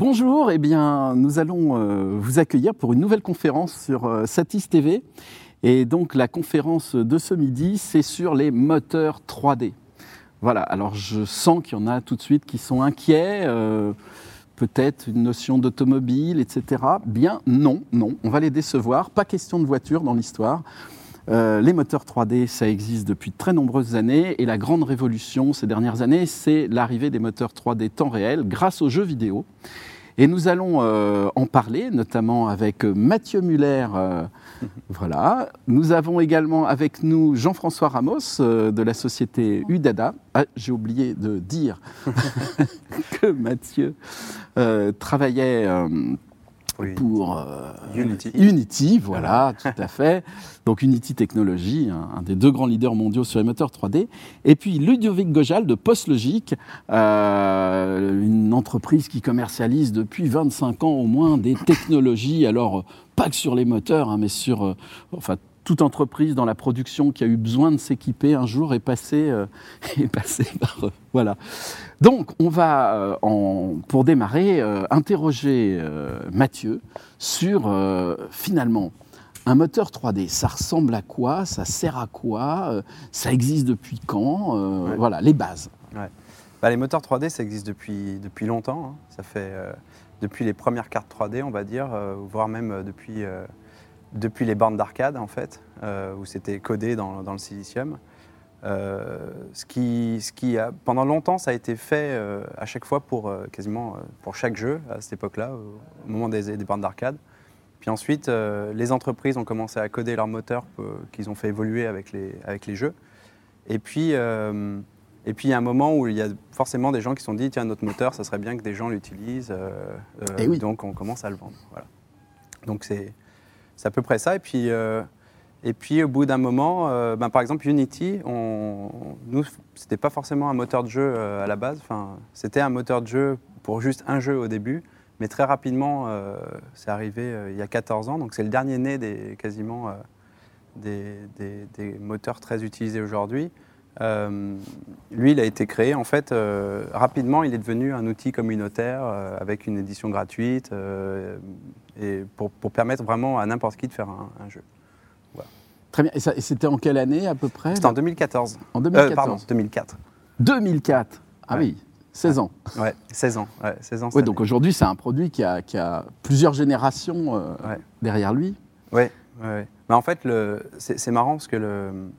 Bonjour, eh bien, nous allons euh, vous accueillir pour une nouvelle conférence sur euh, Satis TV. Et donc, la conférence de ce midi, c'est sur les moteurs 3D. Voilà, alors je sens qu'il y en a tout de suite qui sont inquiets, euh, peut-être une notion d'automobile, etc. Bien, non, non, on va les décevoir. Pas question de voiture dans l'histoire. Les moteurs 3D, ça existe depuis de très nombreuses années et la grande révolution ces dernières années, c'est l'arrivée des moteurs 3D temps réel grâce aux jeux vidéo. Et nous allons euh, en parler, notamment avec Mathieu Muller. euh, voilà. Nous avons également avec nous Jean-François Ramos euh, de la société Udada. Ah, j'ai oublié de dire que Mathieu euh, travaillait euh, Oui. pour euh, Unity. Unity, voilà, tout à fait. Donc Unity Technologies, un, un des deux grands leaders mondiaux sur les moteurs 3D. Et puis Ludovic Gojal de PostLogic, euh, une entreprise qui commercialise depuis 25 ans au moins des technologies, alors pas que sur les moteurs, hein, mais sur, euh, enfin, toute entreprise dans la production qui a eu besoin de s'équiper un jour est passée, euh, est passée par eux. Voilà. Donc, on va, euh, en- pour démarrer, euh, interroger Mathieu sur, finalement, un moteur 3D. Ça ressemble à quoi? Ça sert à quoi? Ça existe depuis quand? Ouais. Voilà, les bases. Bah, les moteurs 3D, ça existe depuis, depuis longtemps. hein. Ça fait depuis les premières cartes 3D, on va dire, voire même depuis, depuis les bornes d'arcade, en fait, euh, où c'était codé dans, dans le silicium. Euh, ce qui, ce qui a, pendant longtemps, ça a été fait euh, à chaque fois pour euh, quasiment pour chaque jeu à cette époque-là, au, au moment des, des bornes d'arcade. Puis ensuite, les entreprises ont commencé à coder leurs moteurs qu'ils ont fait évoluer avec les, avec les jeux. Et puis, et puis, il y a un moment où il y a forcément des gens qui se sont dit tiens, notre moteur, ça serait bien que des gens l'utilisent. euh, Eh oui. Donc, on commence à le vendre. Voilà. Donc, c'est c'est à peu près ça. Et puis, euh, et puis au bout d'un moment, euh, ben, par exemple, Unity, on, nous, c'était pas forcément un moteur de jeu euh, à la base. Enfin, c'était un moteur de jeu pour juste un jeu au début. Mais très rapidement, c'est arrivé il y a 14 ans. Donc, c'est le dernier né des, quasiment des, moteurs très utilisés aujourd'hui. Lui, il a été créé, en fait, rapidement, il est devenu un outil communautaire avec une édition gratuite et pour, pour permettre vraiment à n'importe qui de faire un, un jeu. Très bien. Et, c'était en quelle année à peu près? C'était en 2014. En Euh, 2014. pardon, 2004. 2004. Ah Ouais. oui, 16 ans. Ouais, 16 ans. Ouais, 16 ans Oui, cette donc aujourd'hui, c'est un produit qui a, qui a plusieurs générations euh, Ouais. derrière lui. Ouais, ouais, ouais. Mais en fait, c'est marrant parce que le,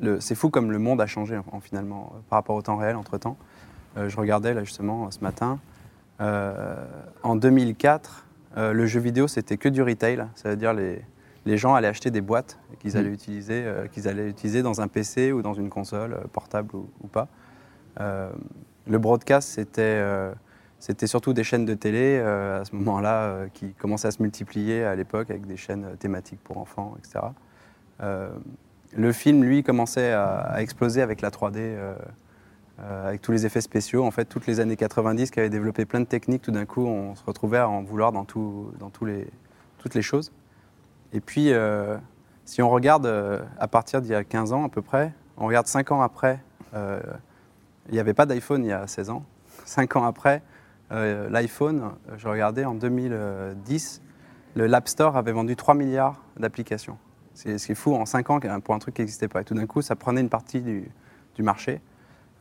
le- c'est fou comme le monde a changé en, finalement euh, par rapport au temps réel entre temps. je regardais là justement ce matin. Euh, en 2004, euh, le jeu vidéo c'était que du retail, ça veut dire les, les gens allaient acheter des boîtes qu'ils Mhm. allaient utiliser, euh, qu'ils allaient utiliser dans un PC ou dans une console euh, portable ou, ou pas. Le broadcast c'était c'était surtout des chaînes de télé à ce moment-là qui commençaient à se multiplier à l'époque avec des chaînes thématiques pour enfants, etc. Le film, lui, commençait à, à exploser avec la 3D, euh, avec tous les effets spéciaux. En fait, toutes les années 90 qui avaient développé plein de techniques, tout d'un coup, on se retrouvait à en vouloir dans, toutes les choses. Et puis, euh, si on regarde euh, à partir d'il y a 15 ans à peu près, on regarde 5 ans après, il n'y avait pas d'iPhone il y a 16 ans. 5 ans après, l'iPhone, je regardais en 2010, le l'App Store avait vendu 3 milliards d'applications. C'est ce qui est fou en 5 ans pour un truc qui n'existait pas. Et tout d'un coup, ça prenait une partie du marché.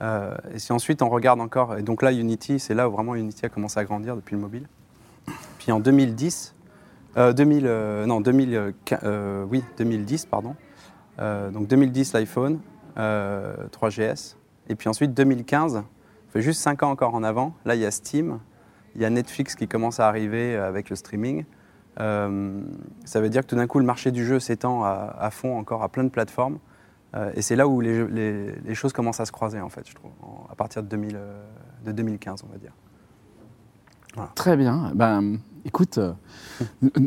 Euh, et si ensuite on regarde encore, et donc là Unity, c'est là où vraiment Unity a commencé à grandir depuis le mobile. Puis en 2010, euh, 2000, euh, non 2000, euh, quin- euh, oui 2010 pardon. Donc 2010 l'iPhone, euh, 3GS, et puis ensuite 2015, ça fait juste 5 ans encore en avant. Là il y a Steam, il y a Netflix qui commence à arriver avec le streaming. Ça veut dire que tout d'un coup, le marché du jeu s'étend à fond encore à plein de plateformes. Euh, et c'est là où les, choses commencent à se croiser, en fait, je trouve, à partir de, 2000, euh, de 2015, on va dire. Très bien. Ben, écoute, euh,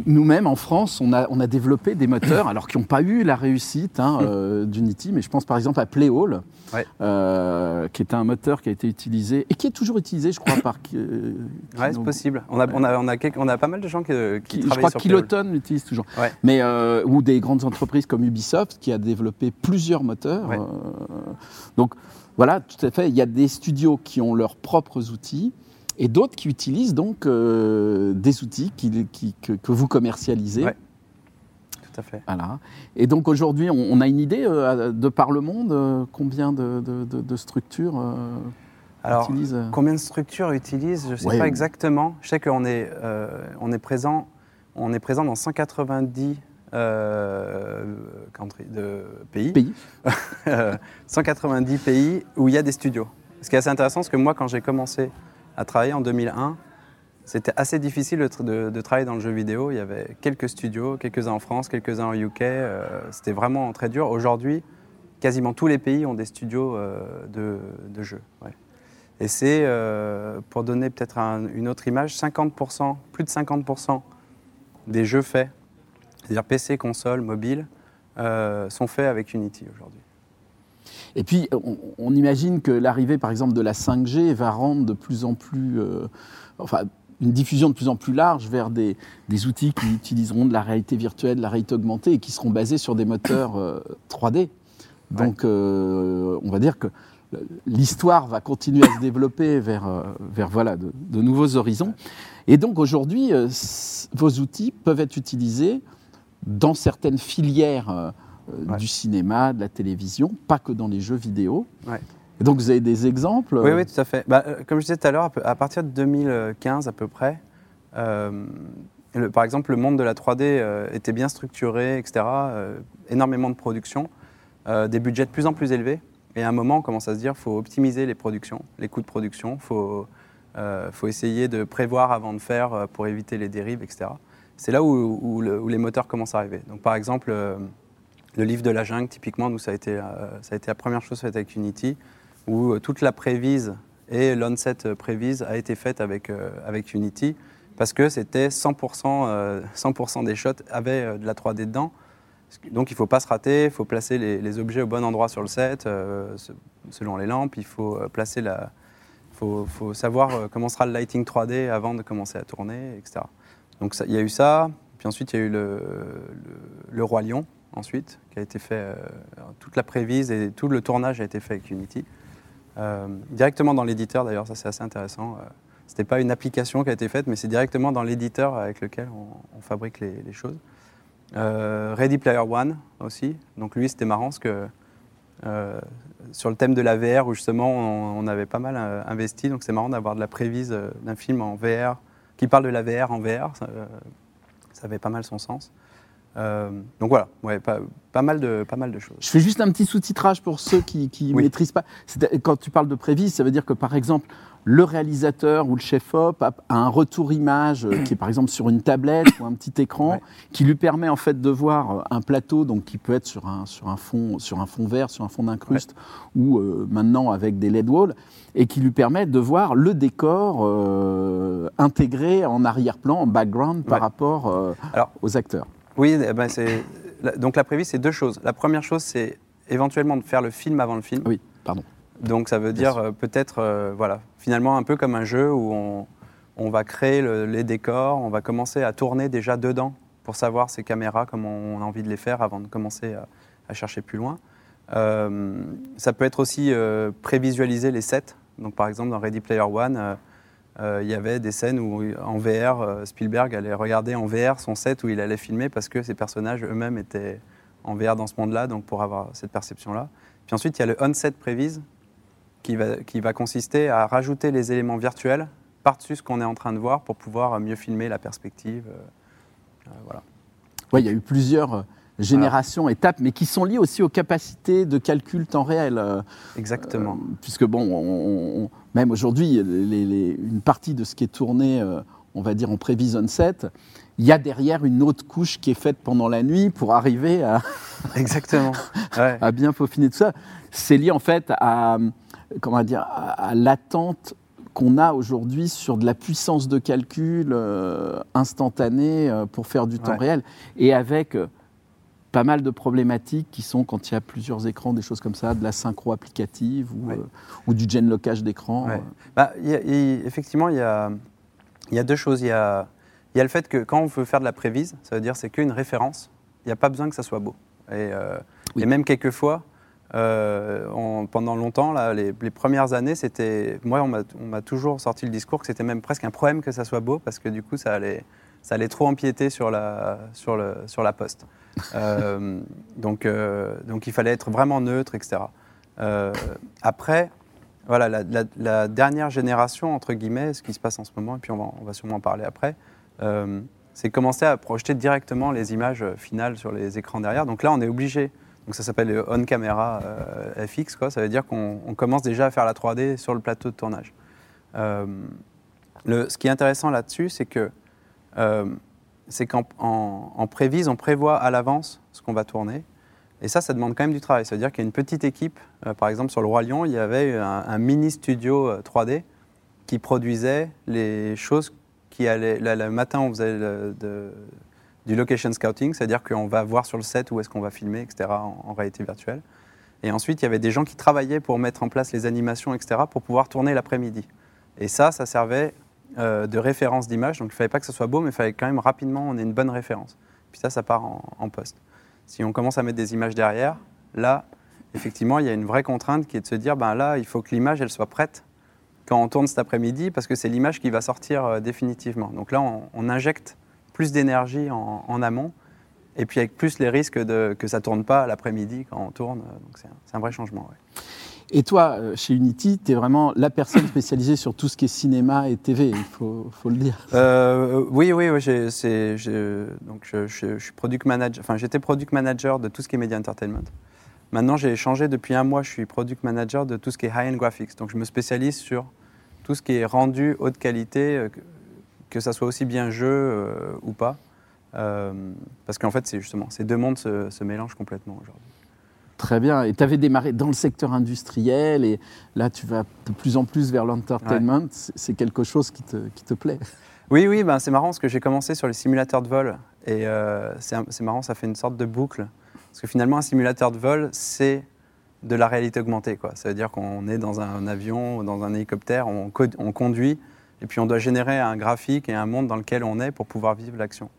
nous-mêmes en France, on a, on a développé des moteurs, alors qui n'ont pas eu la réussite hein, euh, d'Unity, mais je pense par exemple à Playhall, Ouais. euh, qui est un moteur qui a été utilisé et qui est toujours utilisé, je crois, par. euh, Ouais, c'est possible. On a, on, a, on, a quelques- on a pas mal de gens qui, qui, qui- je travaillent crois sur. Kiloton l'utilise toujours. Ouais. Mais, ou des grandes entreprises comme Ubisoft qui a développé plusieurs moteurs. Ouais. donc voilà, tout à fait. Il y a des studios qui ont leurs propres outils et d'autres qui utilisent donc euh, des outils qui, qui- que, que vous commercialisez. Ouais. Tout à fait. Voilà. Et donc aujourd'hui, on, on a une idée euh, de par le monde euh, combien de, de- de- de structures Alors, utilisent combien de structures utilisent Je ne sais Ouais. pas exactement. Je sais qu'on est, on est, présent, on est présent dans 190 euh, country- de pays. pays. Euh, 190 pays où il y a des studios. Ce qui est assez intéressant, c'est que moi, quand j'ai commencé à travailler en 2001, c'était assez difficile de, tra- de- de travailler dans le jeu vidéo. Il y avait quelques studios, quelques-uns en France, quelques-uns en UK. euh, c'était vraiment très dur. Aujourd'hui, quasiment tous les pays ont des studios euh, de, jeux. Et c'est, euh, pour donner peut-être un- une autre image, 50%, plus de 50% des jeux faits, c'est-à-dire PC, console, mobile, sont faits avec Unity aujourd'hui. Et puis, on, on imagine que l'arrivée, par exemple, de la 5G va rendre de plus en plus, euh, enfin, une diffusion de plus en plus large vers des, des outils qui utiliseront de la réalité virtuelle, de la réalité augmentée et qui seront basés sur des moteurs euh, 3D. Donc, euh, on va dire que l'histoire va continuer à se développer vers, euh, vers voilà, de, de nouveaux horizons. Et donc, aujourd'hui, euh, vos outils peuvent être utilisés dans certaines filières euh, euh, Ouais. du cinéma, de la télévision, pas que dans les jeux vidéo. Ouais. Et donc, vous avez des exemples Oui, oui, tout à fait. Bah, euh, comme je disais tout à l'heure, à partir de 2015 à peu près, euh, le- par exemple, le monde de la 3D euh, était bien structuré, etc. euh, énormément de production, euh, des budgets de plus en plus élevés. Et à un moment, on commence à se dire qu'il faut optimiser les productions, les coûts de production. Il faut, euh, faut essayer de prévoir avant de faire euh, pour éviter les dérives, etc. C'est là où, où le- où les moteurs commencent à arriver. Donc, par exemple, euh, le livre de la jungle, typiquement, nous, ça a été, euh, ça a été la première chose faite avec Unity où euh, toute la prévise et l'onset euh, prévise a été faite avec, avec Unity parce que c'était 100%, euh, 100 des shots avaient de la 3D dedans. Donc il ne faut pas se rater, il faut placer les, objets au bon endroit sur le set, se- selon les lampes, il faut placer la... faut, faut savoir comment sera le lighting 3D avant de commencer à tourner, etc. Donc il y a eu ça, puis ensuite il y a eu le, le Roi Lion, ensuite, qui a été fait, euh, toute la prévise et tout le tournage a été fait avec Unity. Euh, directement dans l'éditeur d'ailleurs, ça c'est assez intéressant. Euh, C'était pas une application qui a été faite, mais c'est directement dans l'éditeur avec lequel on, fabrique les, choses. Ready Player One aussi. Donc lui, c'était marrant parce que sur le thème de la VR, où justement on, avait pas mal investi, donc c'est marrant d'avoir de la prévise d'un film en VR qui parle de la VR en VR. Ça avait pas mal son sens. Euh, donc voilà, ouais, pas, pas mal de, pas mal de choses. Je fais juste un petit sous-titrage pour ceux qui ne Oui. maîtrisent pas. Quand tu parles de prévise, ça veut dire que, par exemple, le réalisateur ou le chef-op a a un retour image euh, qui est, par exemple, sur une tablette ou un petit écran, Ouais. qui lui permet, en fait, de voir euh, un plateau, donc qui peut être sur un, sur un, fond, sur un fond vert, sur un fond d'incruste, ou euh, maintenant avec des LED walls, et qui lui permet de voir le décor euh, intégré en arrière-plan, en background, par rapport Alors, aux acteurs. Oui, eh ben, c'est- donc la prévise, c'est deux choses. La première chose, c'est éventuellement de faire le film avant le film. Oui, pardon. Donc ça veut dire euh, peut-être, euh, voilà, finalement un peu comme un jeu où on, on va créer le- les décors, on va commencer à tourner déjà dedans pour savoir ces caméras, comment on a envie de les faire avant de commencer à, à chercher plus loin. Euh, ça peut être aussi prévisualiser les sets. Donc par exemple dans Ready Player One, il y avait des scènes où en VR, euh, Spielberg allait regarder en VR son set où il allait filmer parce que ses personnages eux-mêmes étaient en VR dans ce monde-là, donc pour avoir cette perception-là. Puis ensuite, il y a le on-set prévise qui va, qui va consister à rajouter les éléments virtuels par-dessus ce qu'on est en train de voir pour pouvoir mieux filmer la perspective. euh, euh, voilà. Oui, il y a eu plusieurs euh, générations, étapes, mais qui sont liées aussi aux capacités de calcul temps réel. euh, Exactement. euh, puisque, bon, on- on- même aujourd'hui, les- les- une partie de ce qui est tourné, euh, on va dire en prévision set, il y a derrière une autre couche qui est faite pendant la nuit pour arriver à, Exactement. Ouais. à bien peaufiner tout ça. C'est lié en fait à, comment dire, à, à l'attente qu'on a aujourd'hui sur de la puissance de calcul euh, instantanée euh, pour faire du temps réel et avec euh, pas mal de problématiques qui sont quand il y a plusieurs écrans, des choses comme ça, de la synchro applicative ou, Ouais. euh, ou du gen locage d'écran. Ouais. euh. Bah, y a- effectivement, il y a, y a deux choses. Il y a, y a le fait que quand on veut faire de la prévise, ça veut dire c'est qu'une référence. Il n'y a pas besoin que ça soit beau. Et, euh, Oui. et même quelquefois, euh, pendant longtemps, là, les, premières années, c'était. Moi, on m'a toujours sorti le discours que c'était même presque un problème que ça soit beau, parce que du coup, ça allait, ça allait trop empiéter sur la, sur le, sur la poste. Euh, donc, euh, donc, il fallait être vraiment neutre, etc. après, voilà, la, dernière génération, entre guillemets, ce qui se passe en ce moment, et puis on va, on va sûrement en parler après, c'est commencer à projeter directement les images finales sur les écrans derrière. Donc là, on est obligé donc ça s'appelle on camera euh, FX, quoi. ça veut dire qu'on commence déjà à faire la 3D sur le plateau de tournage. Euh, le, ce qui est intéressant là-dessus, c'est que euh, c'est qu'en en, prévise, on prévoit à l'avance ce qu'on va tourner. Et ça, ça demande quand même du travail. Ça veut dire qu'il y a une petite équipe, par exemple sur le Roi Lion, il y avait un, mini studio 3D qui produisait les choses qui allaient. Le matin, on faisait du location scouting, c'est-à-dire qu'on va voir sur le set où est-ce qu'on va filmer, etc., en, réalité virtuelle. Et ensuite, il y avait des gens qui travaillaient pour mettre en place les animations, etc., pour pouvoir tourner l'après-midi. Et ça, ça servait euh, de référence d'image. Donc, il ne fallait pas que ce soit beau, mais il fallait quand même rapidement, on ait une bonne référence. Puis ça, ça part en, poste. Si on commence à mettre des images derrière, là, effectivement, il y a une vraie contrainte qui est de se dire, ben là, il faut que l'image, elle soit prête quand on tourne cet après-midi, parce que c'est l'image qui va sortir euh, définitivement. Donc là, on injecte plus d'énergie en, amont, et puis avec plus les risques de, que ça ne tourne pas l'après-midi quand on tourne. Donc c'est un, vrai changement. Et toi, euh, chez Unity, tu es vraiment la personne spécialisée sur tout ce qui est cinéma et TV, il faut, faut le dire. Euh, oui, oui, oui donc je, suis product manager, enfin j'étais product manager de tout ce qui est media entertainment. Maintenant, j'ai changé depuis un mois, je suis product manager de tout ce qui est high-end graphics. Donc je me spécialise sur tout ce qui est rendu haute qualité, euh, que ça soit aussi bien jeu euh, ou pas. Euh, parce qu'en fait, c'est justement, ces deux mondes se, mélangent complètement aujourd'hui. Très bien. Et tu avais démarré dans le secteur industriel et là, tu vas de plus en plus vers l'entertainment. C'est quelque chose qui te, qui te plaît Oui, oui, ben, c'est marrant parce que j'ai commencé sur les simulateurs de vol. Et euh, c'est marrant, ça fait une sorte de boucle. Parce que finalement, un simulateur de vol, c'est de la réalité augmentée. Quoi. Ça veut dire qu'on est dans un avion, dans un hélicoptère, on, on conduit et puis on doit générer un graphique et un monde dans lequel on est pour pouvoir vivre l'action.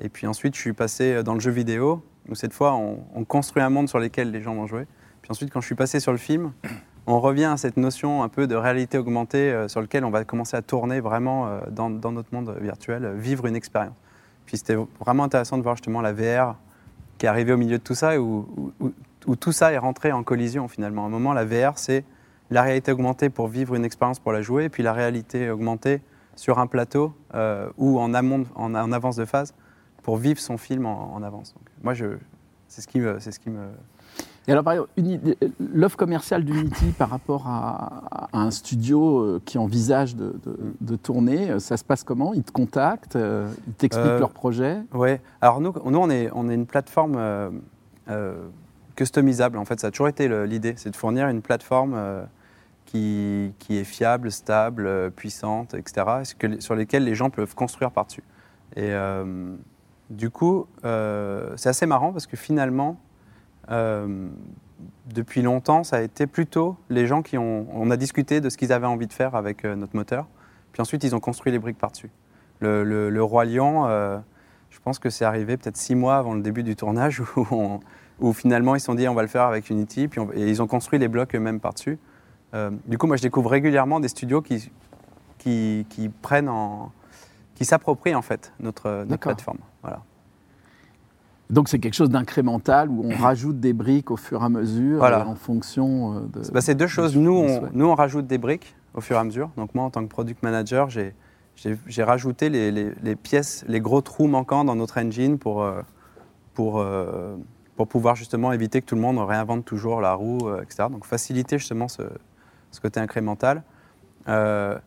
Et puis ensuite, je suis passé dans le jeu vidéo, où cette fois, on, construit un monde sur lequel les gens vont jouer. Puis ensuite, quand je suis passé sur le film, on revient à cette notion un peu de réalité augmentée euh, sur lequel on va commencer à tourner vraiment euh, dans, notre monde virtuel, euh, vivre une expérience. Puis c'était vraiment intéressant de voir justement la VR qui est arrivée au milieu de tout ça, où, où tout ça est rentré en collision finalement. À un moment, la VR, c'est la réalité augmentée pour vivre une expérience pour la jouer, et puis la réalité augmentée sur un plateau ou en, amont, en, avance de phase pour vivre son film en, avance. Moi, c'est ce qui me, c'est ce qui me. Et alors, par exemple, l'offre commerciale d'Unity par rapport à, un studio euh, qui envisage de, de, tourner, euh, ça se passe comment? Ils te contactent Ils t'expliquent leur projet? Oui. Alors, nous, nous on, est, on est une plateforme customisable. En fait, ça a toujours été l'idée, c'est de fournir une plateforme qui, est fiable, stable, euh, puissante, etc., sur lesquelles les gens peuvent construire par-dessus. Et euh, du coup, euh, c'est assez marrant parce que finalement, depuis longtemps, ça a été plutôt les gens qui ont. On a discuté de ce qu'ils avaient envie de faire avec notre moteur, puis ensuite ils ont construit les briques par-dessus. Le, Roi Lion, je pense que c'est arrivé peut-être six mois avant le début du tournage où, finalement ils se sont dit on va le faire avec Unity, puis et ils ont construit les blocs eux-mêmes par-dessus. Euh, du coup, moi, je découvre régulièrement des studios qui, qui, prennent en, qui s'approprient en fait notre, plateforme. Donc c'est quelque chose d'incrémental où on rajoute des briques au fur et à mesure en fonction euh, de. Bah, c'est deux choses. Nous on, nous, on rajoute des briques au fur et à mesure. Donc moi, en tant que product manager, j'ai rajouté les, les, pièces, les gros trous manquants dans notre engine pour, euh, pour, pour pouvoir justement éviter que tout le monde réinvente toujours la roue, etc. Donc faciliter justement ce, ce côté incrémental. Euh,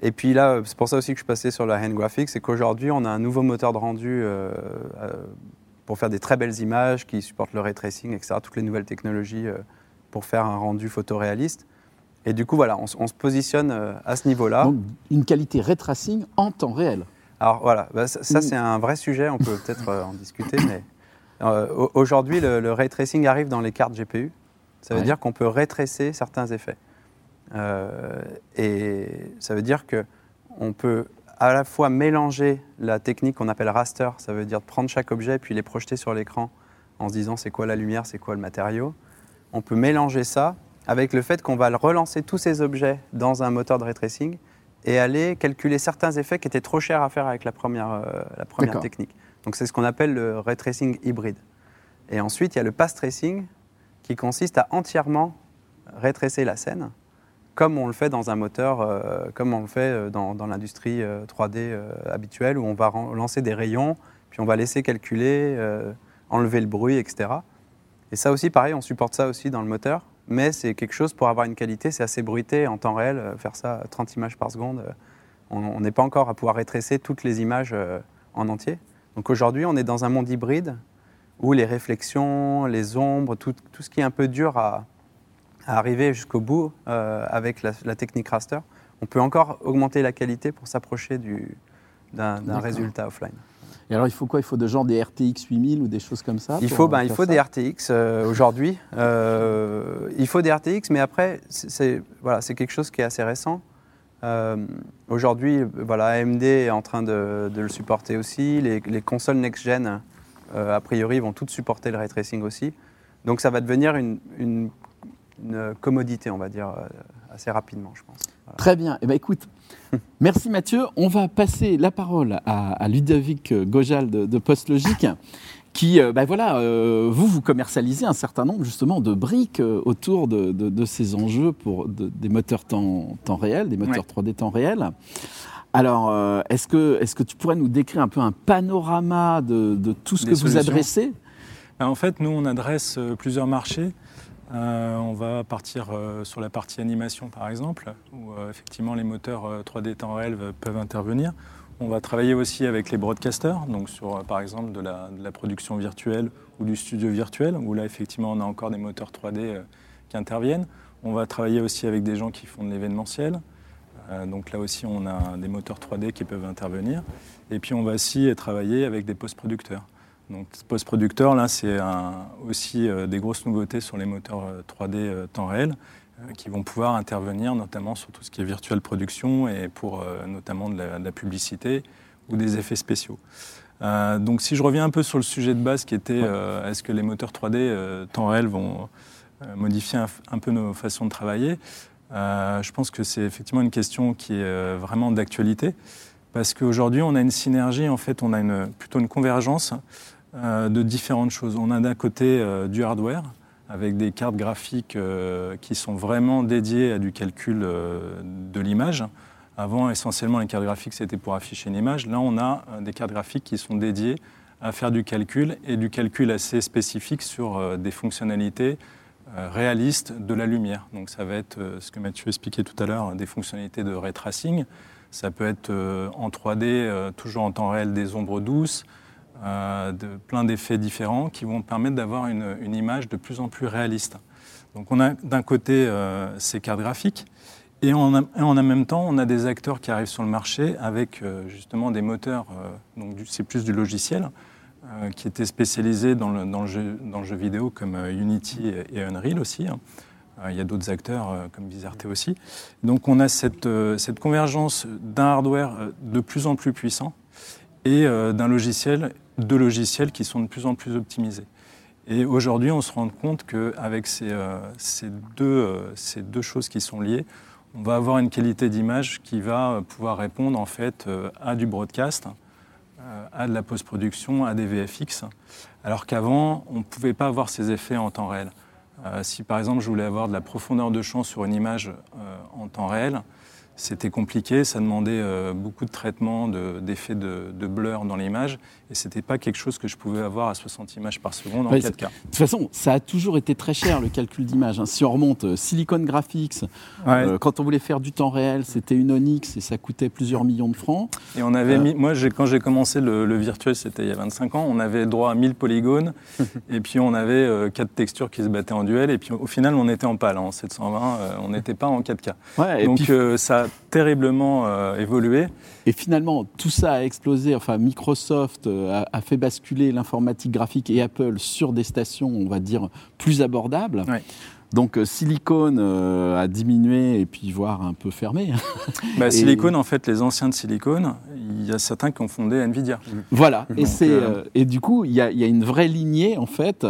et puis là, c'est pour ça aussi que je suis passé sur la hand graphics, c'est qu'aujourd'hui, on a un nouveau moteur de rendu euh, euh, pour faire des très belles images qui supportent le ray tracing, etc., toutes les nouvelles technologies pour faire un rendu photoréaliste. Et du coup, voilà, on, se positionne à ce niveau-là. Donc, une qualité ray tracing en temps réel. Alors voilà, bah, ça, c'est un vrai sujet, on peut peut-être en discuter, mais aujourd'hui, le, ray tracing arrive dans les cartes GPU. Ça veut dire qu'on peut retracer certains effets. Euh, et ça veut dire qu'on peut à la fois mélanger la technique qu'on appelle raster, ça veut dire prendre chaque objet puis les projeter sur l'écran en se disant c'est quoi la lumière, c'est quoi le matériau, on peut mélanger ça avec le fait qu'on va relancer tous ces objets dans un moteur de ray tracing et aller calculer certains effets qui étaient trop chers à faire avec la première, euh, la première technique. Donc c'est ce qu'on appelle le ray tracing hybride. Et ensuite, il y a le pass tracing qui consiste à entièrement rétrécer la scène, comme on le fait dans un moteur, euh, comme on le fait euh, dans, l'industrie 3D habituelle, où on va lancer des rayons, puis on va laisser calculer, enlever le bruit, etc. Et ça aussi, pareil, on supporte ça aussi dans le moteur mais c'est quelque chose pour avoir une qualité, c'est assez bruité en temps réel, euh, faire ça 30 images par seconde. Euh, on n'est pas encore à pouvoir rétrécer toutes les images euh, en entier. Donc aujourd'hui, on est dans un monde hybride où les réflexions, les ombres, tout, ce qui est un peu dur à, arriver jusqu'au bout avec la, technique raster, on peut encore augmenter la qualité pour s'approcher d'un résultat offline. Et alors, il faut quoi? Il faut de genre des RTX 8000 ou des choses comme ça Il faut, ben, il faut des RTX euh, aujourd'hui. Euh, il faut des RTX, mais après, c'est voilà, quelque chose qui est assez récent. Euh, aujourd'hui, voilà, AMD est en train de, le supporter aussi. Les, consoles next-gen, a priori, vont toutes supporter le ray tracing aussi. Donc, ça va devenir une, une commodité, on va dire, assez rapidement, je pense. Très bien. Eh ben, écoute, merci Mathieu. On va passer la parole à, Ludovic Gojal de, PostLogic qui, euh, ben voilà, euh, vous, vous commercialisez un certain nombre justement de briques euh, autour de, ces enjeux pour des moteurs temps, temps réel, des moteurs 3D temps réel. Alors, est-ce que, est que tu pourrais nous décrire un peu un panorama de, tout ce que vous adressez? Ben, En fait, nous, on adresse plusieurs marchés. Euh, on va partir euh, sur la partie animation par exemple, où euh, effectivement les moteurs 3D temps réel peuvent intervenir. On va travailler aussi avec les broadcasters, donc sur par exemple de la, production virtuelle ou du studio virtuel, où là effectivement on a encore des moteurs 3D qui interviennent. On va travailler aussi avec des gens qui font de l'événementiel. donc là aussi on a des moteurs 3D qui peuvent intervenir. Et puis on va aussi travailler avec des post-producteurs. Donc post-producteur, là, c'est aussi euh, des grosses nouveautés sur les moteurs 3D euh, euh, temps réel qui vont pouvoir intervenir notamment sur tout ce qui est virtuelle production et pour notamment de la, publicité ou des effets spéciaux. donc si je reviens un peu sur le sujet de base qui était est-ce que les moteurs 3D temps réel vont modifier un, peu nos façons de travailler, je pense que c'est effectivement une question qui est vraiment d'actualité parce qu'aujourd'hui on a une synergie, en fait on a une, plutôt une convergence euh, de différentes choses. On a d'un côté euh, du hardware, avec des cartes graphiques euh, qui sont vraiment dédiées à du calcul de l'image. Avant, essentiellement, les cartes graphiques, c'était pour afficher une image. Là, on a des cartes graphiques qui sont dédiées à faire du calcul et du calcul assez spécifique sur des fonctionnalités réalistes de la lumière. Donc ça va être ce que Mathieu expliquait tout à l'heure, des fonctionnalités de ray tracing. Ça peut être en 3D, toujours en temps réel, des ombres douces, euh, plein d'effets différents qui vont permettre d'avoir une, image de plus en plus réaliste. Donc on a d'un côté euh, ces cartes graphiques et en, en même temps on a des acteurs qui arrivent sur le marché avec euh, justement des moteurs, donc c'est plus du logiciel, qui étaient spécialisés dans le, dans le, jeu, dans le jeu, vidéo comme Unity et Unreal aussi. Hein. Il y a d'autres acteurs comme Bizarre aussi. Donc on a cette, cette convergence d'un hardware de plus en plus puissant et d'un logiciel deux logiciels qui sont de plus en plus optimisés. Et aujourd'hui, on se rend compte qu'avec ces, euh, deux, euh, choses qui sont liées, on va avoir une qualité d'image qui va pouvoir répondre en fait euh, à du broadcast, à de la post-production, à des VFX, alors qu'avant, on ne pouvait pas avoir ces effets en temps réel. Si par exemple je voulais avoir de la profondeur de champ sur une image en temps réel, c'était compliqué, ça demandait euh, beaucoup de traitement, d'effets de, de, blur dans l'image, et c'était pas quelque chose que je pouvais avoir à 60 images par seconde en 4K. De toute façon, ça a toujours été très cher le calcul d'image. Hein. Si on remonte euh, Silicon Graphics, euh, quand on voulait faire du temps réel, c'était une Onyx et ça coûtait plusieurs millions de francs. Et on avait mis, moi quand j'ai commencé le, virtuel, c'était il y a 25 ans, on avait droit à 1000 polygones, et puis on avait quatre textures qui se battaient en duel, et puis au final on était en PAL, hein, en 720, on n'était pas en 4K. Donc ça terriblement euh, évolué. Et finalement, tout ça a explosé. Enfin, Microsoft euh, a, fait basculer l'informatique graphique et Apple sur des stations, on va dire, plus abordables. Donc euh, Silicon a diminué et puis voire un peu fermé. Bah, Silicon, en fait, les anciens de Silicon, il y a certains qui ont fondé Nvidia. Voilà. et, c'est, et du coup, il y, a, il y, a, une vraie lignée en fait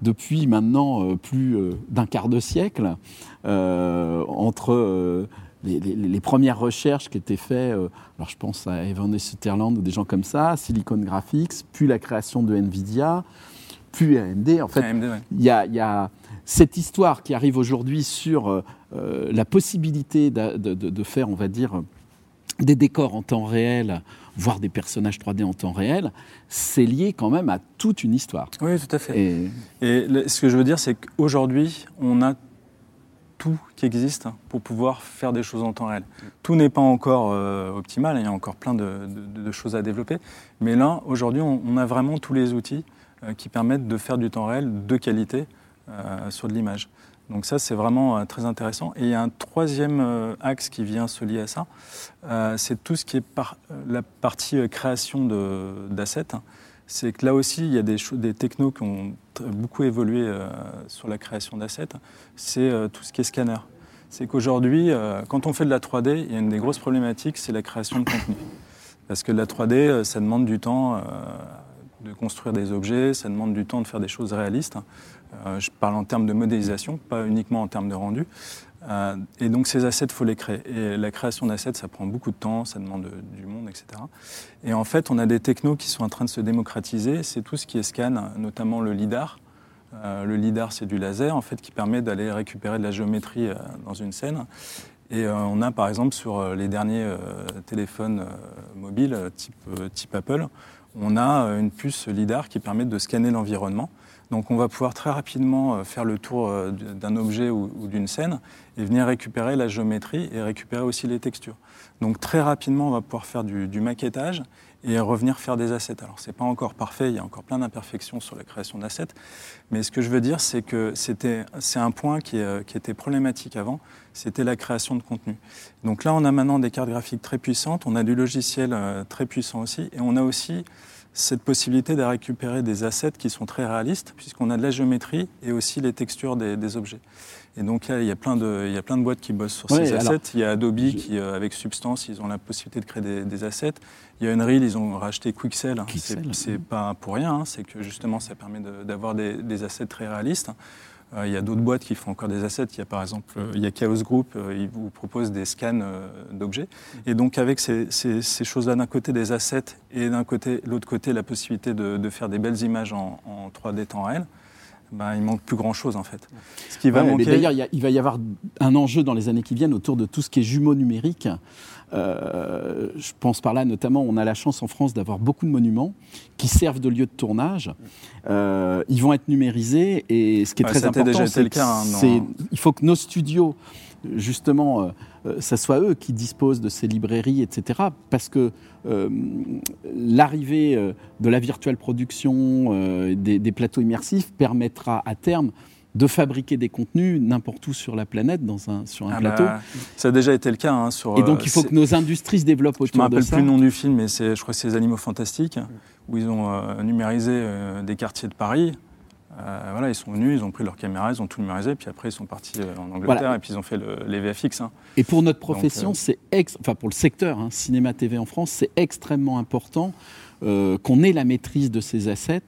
depuis maintenant plus d'un quart de siècle entre les, premières recherches qui étaient faites, alors je pense à Evan et Sutherland ou des gens comme ça, Silicon Graphics, puis la création de Nvidia, puis AMD. En fait, il y, a, cette histoire qui arrive aujourd'hui sur la possibilité de, de, faire, on va dire, des décors en temps réel, voire des personnages 3D en temps réel, c'est lié quand même à toute une histoire. Oui, tout à fait. Et, ce que je veux dire, c'est qu'aujourd'hui, on a tout qui existe pour pouvoir faire des choses en temps réel. Tout n'est pas encore euh, optimal, il y a encore plein de, choses à développer, mais là, aujourd'hui, on, a vraiment tous les outils euh, qui permettent de faire du temps réel de qualité euh, sur de l'image. Donc ça, c'est vraiment très intéressant. Et il y a un troisième axe qui vient se lier à ça, c'est tout ce qui est la partie création d'assets. C'est que là aussi, il y a des, des technos qui ont beaucoup évolué sur la création d'assets. C'est tout ce qui est scanner. C'est qu'aujourd'hui, quand on fait de la 3D, il y a une des grosses problématiques, c'est la création de contenu. Parce que la 3D, ça demande du temps de construire des objets, ça demande du temps de faire des choses réalistes. Euh, je parle en termes de modélisation, pas uniquement en termes de rendu. Euh, et donc ces assets, faut les créer. Et la création d'assets, ça prend beaucoup de temps, ça demande du monde, etc. Et en fait, on a des technos qui sont en train de se démocratiser. C'est tout ce qui est scan, notamment le LIDAR. Euh, le LIDAR, c'est du laser, en fait, qui permet d'aller récupérer de la géométrie dans une scène. Et on a, par exemple, sur les derniers téléphones mobiles type Apple, on a une puce LIDAR qui permet de scanner l'environnement. Donc on va pouvoir très rapidement euh, faire le tour euh, d'un objet ou, d'une scène et venir récupérer la géométrie et récupérer aussi les textures. Donc très rapidement, on va pouvoir faire du, maquettage et revenir faire des assets. Alors c'est pas encore parfait, il y a encore plein d'imperfections sur la création d'assets, mais ce que je veux dire, c'est que c'est un point qui, euh, qui, était problématique avant, c'était la création de contenu. Donc là, on a maintenant des cartes graphiques très puissantes, on a du logiciel très puissant aussi, et on a aussi cette possibilité de récupérer des assets qui sont très réalistes, puisqu'on a de la géométrie et aussi les textures des, objets. Et donc il y, a plein de, il y a plein de boîtes qui bossent sur ces assets. il y a Adobe qui, euh, avec Substance, ils ont la possibilité de créer des, assets. Il y a Unreal, ils ont racheté Quixel. C'est pas pour rien, hein. c'est que justement ça permet d'avoir des, des, assets très réalistes. Euh, il y a d'autres boîtes qui font encore des assets. Il y a par exemple euh, il y a Chaos Group, euh, ils vous proposent des scans d'objets. Et donc avec ces, choses-là, d'un côté des assets et d'un côté, l'autre côté, la possibilité de, faire des belles images en, 3D temps réel, ben, il manque plus grand chose en fait. Ce qui va manquer... D'ailleurs, il, va y avoir un enjeu dans les années qui viennent autour de tout ce qui est jumeaux numériques. Euh, je pense par là notamment, on a la chance en France d'avoir beaucoup de monuments qui servent de lieu de tournage. Euh, ils vont être numérisés et ce qui est très important, c'est hein, il faut que nos studios, justement, euh, ça soit eux qui disposent de ces librairies, etc. Parce que l'arrivée de la virtuelle production, des, des, plateaux immersifs permettra à terme de fabriquer des contenus n'importe où sur la planète, dans un, sur un ah plateau. Bah, ça a déjà été le cas. Hein, sur, et donc il faut euh, que nos industries se développent autour de ça. Je ne me rappelle plus le nom du film, mais je crois que c'est Les Animaux Fantastiques, où ils ont euh, numérisé euh, des quartiers de Paris. voilà, ils sont venus, ils ont pris leur caméra, ils ont tout numérisé, puis après ils sont partis en Angleterre et puis ils ont fait les VFX. Hein. Et pour notre profession, c'est enfin pour le secteur hein, cinéma TV en France, c'est extrêmement important qu'on ait la maîtrise de ces assets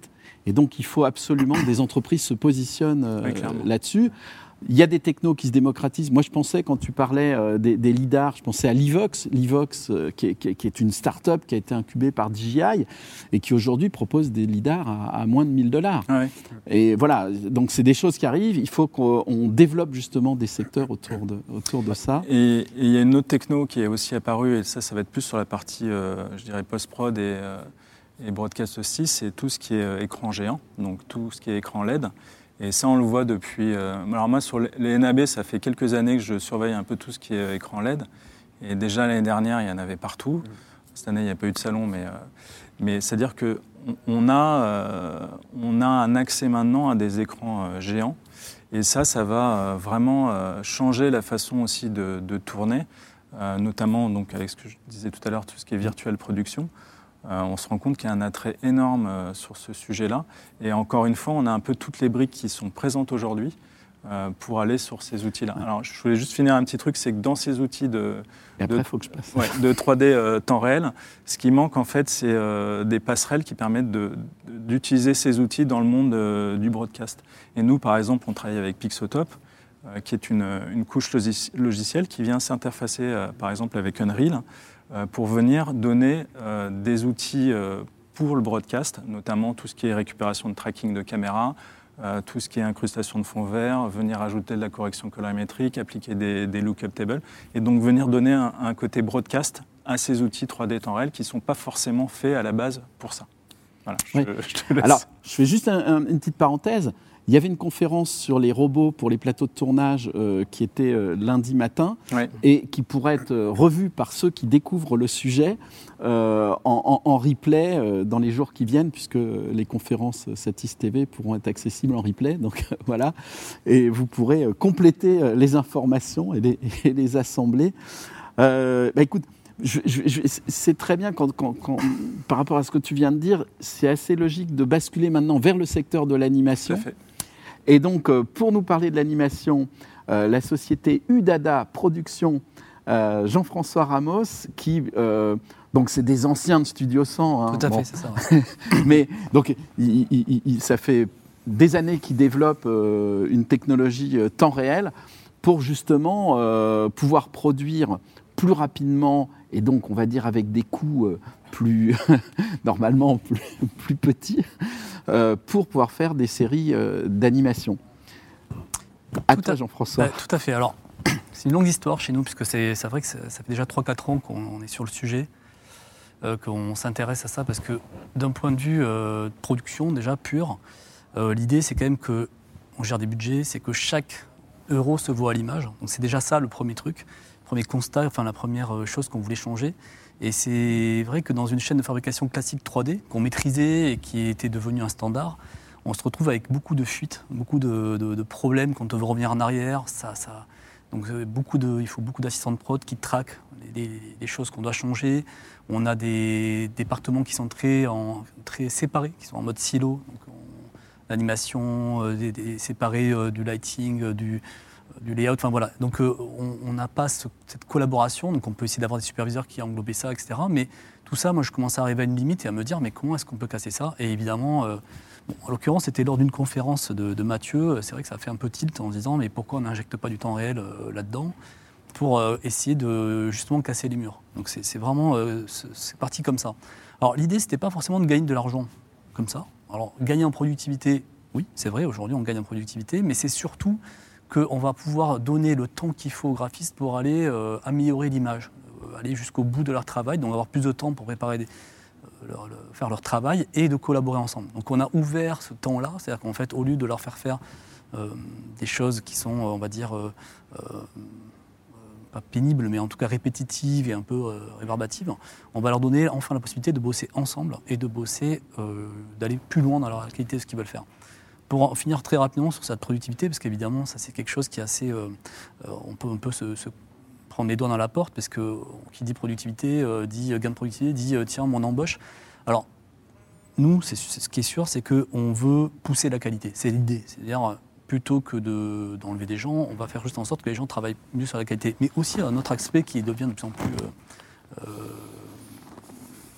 et donc, il faut absolument que des entreprises se positionnent euh, là-dessus. Il y a des technos qui se démocratisent. Moi, je pensais, quand tu parlais euh, des, des, LIDAR, je pensais à Livox, Livox euh, qui, est, une start-up qui a été incubée par DJI et qui aujourd'hui propose des LIDAR à, moins de 1000 dollars. Et voilà, donc c'est des choses qui arrivent. Il faut qu'on développe justement des secteurs autour de, autour de ça. Et il y a une autre techno qui est aussi apparue, et ça, ça va être plus sur la partie, je dirais, post-prod et et broadcast aussi, c'est tout ce qui est euh, écran géant, donc tout ce qui est écran LED. Et ça, on le voit depuis. Euh, alors, moi, sur les NAB, ça fait quelques années que je surveille un peu tout ce qui est euh, écran LED. Et déjà, l'année dernière, il y en avait partout. Cette année, il n'y a pas eu de salon, mais, mais c'est-à-dire qu'on on a, on a un accès maintenant à des écrans géants. Et ça, ça va vraiment changer la façon aussi de, de tourner, notamment donc, avec ce que je disais tout à l'heure, tout ce qui est virtuelle production. Euh, on se rend compte qu'il y a un attrait énorme euh, sur ce sujet-là. Et encore une fois, on a un peu toutes les briques qui sont présentes aujourd'hui. euh, pour aller sur ces outils-là. Alors, je voulais juste finir un petit truc, c'est que dans ces outils de, Et après, de- il faut que je passe. ouais, de 3D euh, temps réel, ce qui manque en fait, c'est des passerelles qui permettent d'utiliser ces outils dans le monde du broadcast. Et nous, par exemple, on travaille avec Pixotop, qui est une, une couche logicielle qui vient s'interfacer, par exemple, avec Unreal, pour venir donner euh, des outils euh, pour le broadcast, notamment tout ce qui est récupération de tracking de caméra, euh, tout ce qui est incrustation de fond vert, venir ajouter de la correction colorimétrique, appliquer des, des lookup tables, et donc venir donner un, un côté broadcast à ces outils 3D temps réel qui ne sont pas forcément faits à la base pour ça. Voilà, je, Oui. je te laisse. Alors, je fais juste un- un- une petite parenthèse. Il y avait une conférence sur les robots pour les plateaux de tournage euh, qui était euh, lundi matin Ouais. et qui pourrait être euh, revue par ceux qui découvrent le sujet en, en- en replay dans les jours qui viennent, puisque les conférences Satis TV pourront être accessibles en replay. Donc voilà, et vous pourrez compléter les informations et les, et les assembler. Bah, écoute, c'est très bien quand, quand- quand- par rapport à ce que tu viens de dire, c'est assez logique de basculer maintenant vers le secteur de Tout l'animation. Et donc, euh, pour nous parler de l'animation, euh, la société Udada Production, euh, Jean-François Ramos, qui. euh, donc, c'est des anciens de Studio 100. hein. Tout à Bon, fait, c'est ça. ouais. mais donc, il- il- il- il- ça fait des années qu'il développe euh, une technologie temps réel pour justement pouvoir produire plus rapidement et donc, on va dire, avec des coûts plus, normalement, plus, plus petits, euh, pour pouvoir faire des séries euh, d'animation. À Tout toi, Jean-François. Tout à fait. Alors, c'est une longue histoire chez nous, puisque c'est vrai que ça ça fait déjà 3-4 ans qu'on on est sur le sujet, euh, qu'on s'intéresse à ça, parce que d'un point de vue euh, de production déjà pur, euh, l'idée c'est quand même que on gère des budgets, c'est que chaque euro se voit à l'image. Donc c'est déjà ça le premier truc, le premier constat, enfin la première chose qu'on voulait changer. Et c'est vrai que dans une chaîne de fabrication classique 3D qu'on maîtrisait et qui était devenue un standard, on se retrouve avec beaucoup de fuites, beaucoup de, problèmes quand on veut revenir en arrière. Ça, donc euh, beaucoup de, il faut beaucoup d'assistants de prod qui traquent les, choses qu'on doit changer. On a des départements qui sont très, séparés, qui sont en mode silo. L'animation euh, séparée euh, du lighting, euh, du, du layout. Enfin voilà. Donc euh, on n'a pas ce- cette collaboration. Donc on peut essayer d'avoir des superviseurs qui englobent ça, etc. Mais tout ça, moi, je commence à arriver à une limite et à me dire, mais comment est-ce qu'on peut casser ça? Et évidemment, euh, en l'occurrence, c'était lors d'une conférence de, Mathieu. C'est vrai que ça fait un peu tilt en disant, mais pourquoi on n'injecte pas du temps réel euh, là-dedans pour euh, essayer de justement casser les murs? Donc c'est vraiment, euh, c'est parti comme ça. Alors l'idée, c'était pas forcément de gagner de l'argent comme ça. Alors gagner en productivité, oui, c'est vrai, aujourd'hui on gagne en productivité, mais c'est surtout qu'on va pouvoir donner le temps qu'il faut aux graphistes pour aller euh, améliorer l'image, euh, aller jusqu'au bout de leur travail, donc avoir plus de temps pour préparer des, euh, leur- faire leur travail et de collaborer ensemble. Donc on a ouvert ce temps-là, c'est-à-dire qu'en fait, au lieu de leur faire faire des choses qui sont, on va dire, pas pénibles, mais en tout cas répétitives et un peu rébarbatives, on va leur donner enfin la possibilité de bosser ensemble et de bosser, d'aller plus loin dans la qualité de ce qu'ils veulent faire. Pour en finir très rapidement sur cette productivité, parce qu'évidemment, ça c'est quelque chose qui est assez. euh, euh, on peut un peu se, prendre les doigts dans la porte, parce que qui dit productivité, euh, dit gain de productivité, dit euh, tiens, mon embauche. Alors, nous, c'est ce qui est sûr, c'est qu'on veut pousser la qualité. C'est l'idée. C'est-à-dire, euh, plutôt que de- d'enlever des gens, on va faire juste en sorte que les gens travaillent mieux sur la qualité. Mais aussi, un autre aspect qui devient de plus en plus euh, euh,